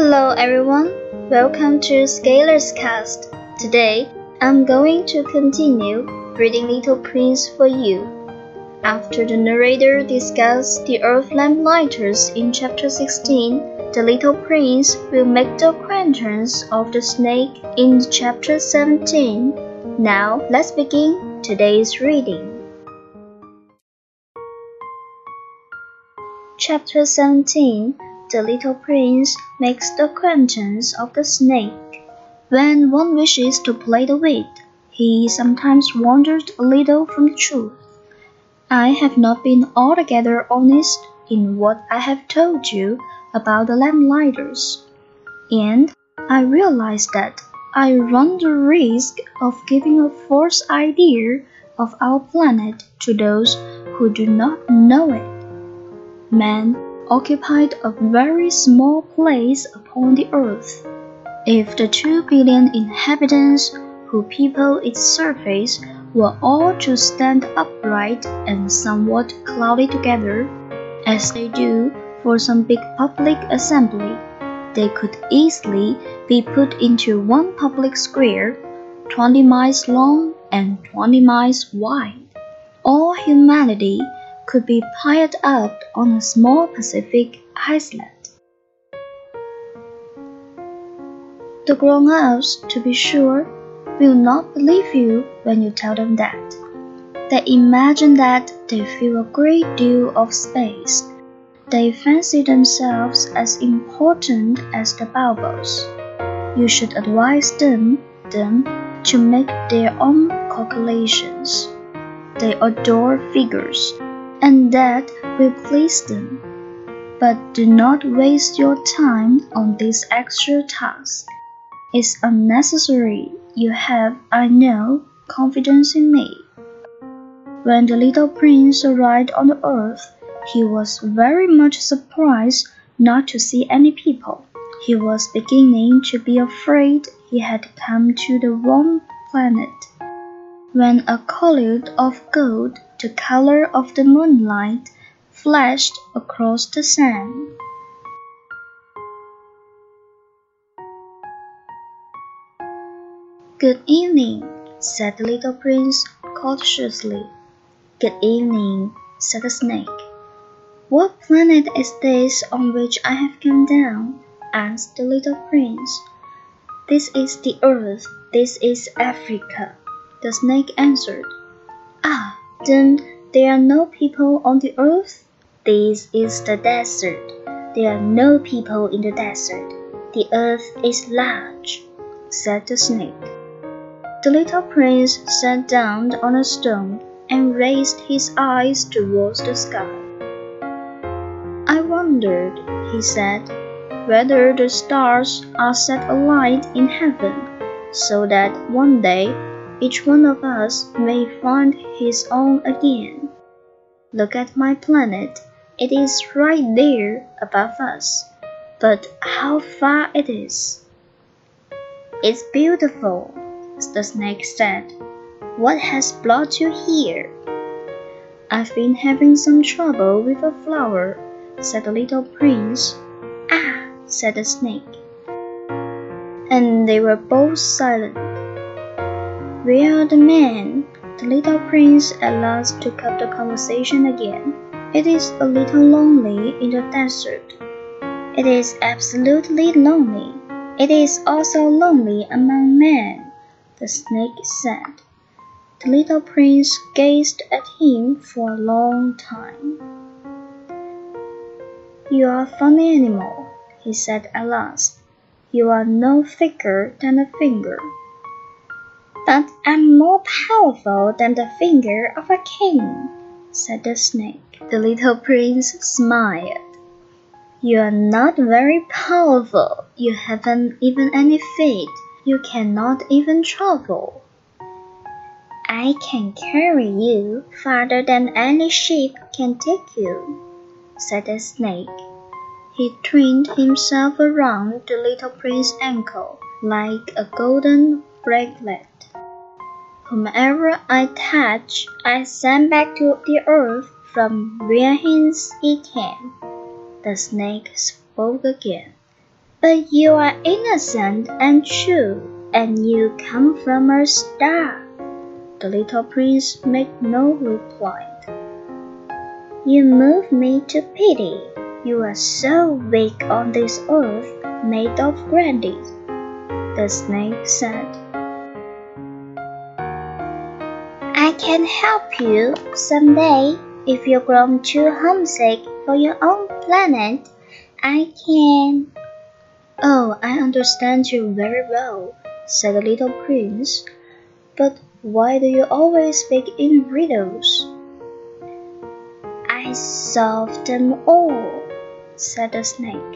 Hello everyone, welcome to Scalar's Cast. Today, I'm going to continue reading Little Prince for you. After the narrator discusses the earth lamplighters in chapter 16, the little prince will make the acquaintance of the snake in chapter 17. Now, let's begin today's reading. Chapter 17 The little prince makes the acquaintance of the snake. When one wishes to play the wit, he sometimes wanders a little from the truth. I have not been altogether honest in what I have told you about the lamplighters, and I realize that I run the risk of giving a false idea of our planet to those who do not know it. Man occupied a very small place upon the earth. If the two billion inhabitants who people its surface were all to stand upright and somewhat clouded together, as they do for some big public assembly, they could easily be put into one public square, twenty miles long and twenty miles wide. All humanity could be piled up on a small Pacific island. The grown ups, to be sure, will not believe you when you tell them that. They imagine that they fill a great deal of space. They fancy themselves as important as the baobabs. You should advise them, then, to make their own calculations. They adore figures and that will please them. But do not waste your time on this extra task. It's unnecessary. You have, I know, confidence in me. When the little prince arrived on the earth, he was very much surprised not to see any people. He was beginning to be afraid he had come to the wrong planet. When a collar of gold the color of the moonlight flashed across the sand. Good evening, said the little prince cautiously. Good evening, said the snake. What planet is this on which I have come down? asked the little prince. This is the earth, this is Africa, the snake answered. Ah, then there are no people on the earth? This is the desert. There are no people in the desert. The earth is large, said the snake. The little prince sat down on a stone and raised his eyes towards the sky. I wondered, he said, whether the stars are set alight in heaven, so that one day each one of us may find his own again. Look at my planet. It is right there above us. But how far it is! It's beautiful, the snake said. What has brought you here? I've been having some trouble with a flower, said the little prince. Ah, said the snake. And they were both silent. Where are the men? The little prince at last took up the conversation again. It is a little lonely in the desert. It is absolutely lonely. It is also lonely among men, the snake said. The little prince gazed at him for a long time. You are a funny animal, he said at last. You are no thicker than a finger I'm more powerful than the finger of a king, said the snake. The little prince smiled. You are not very powerful. You haven't even any feet. You cannot even travel. I can carry you farther than any ship can take you, said the snake. He twined himself around the little prince's ankle like a golden bracelet. Whomever I touch, I send back to the earth from where hence he came. The snake spoke again. But you are innocent and true, and you come from a star. The little prince made no reply. You move me to pity. You are so weak on this earth made of granite. The snake said. Can help you someday if you're grown too homesick for your own planet. I can. Oh, I understand you very well, said the little prince. But why do you always speak in riddles? I solved them all, said the snake,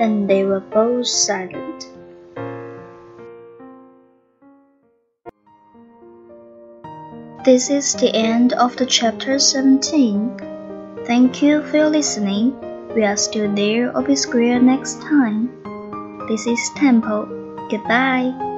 and they were both silent. This is the end of the chapter 17. Thank you for your listening. We are still there square next time. This is Temple. Goodbye.